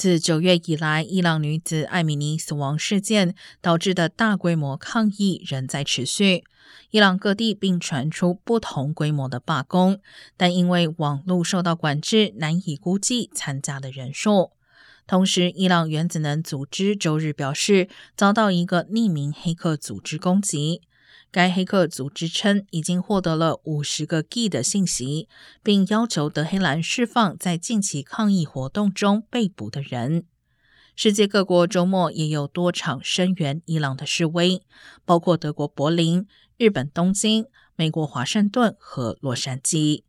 自九月以来，伊朗女子艾米尼死亡事件导致的大规模抗议仍在持续。伊朗各地并传出不同规模的罢工，但因为网络受到管制，难以估计参加的人数。同时，伊朗原子能组织周日表示，遭到一个匿名黑客组织攻击。该黑客组织称，已经获得了五十个 G 的信息，并要求德黑兰释放在近期抗议活动中被捕的人。世界各国周末也有多场声援伊朗的示威，包括德国柏林、日本东京、美国华盛顿和洛杉矶。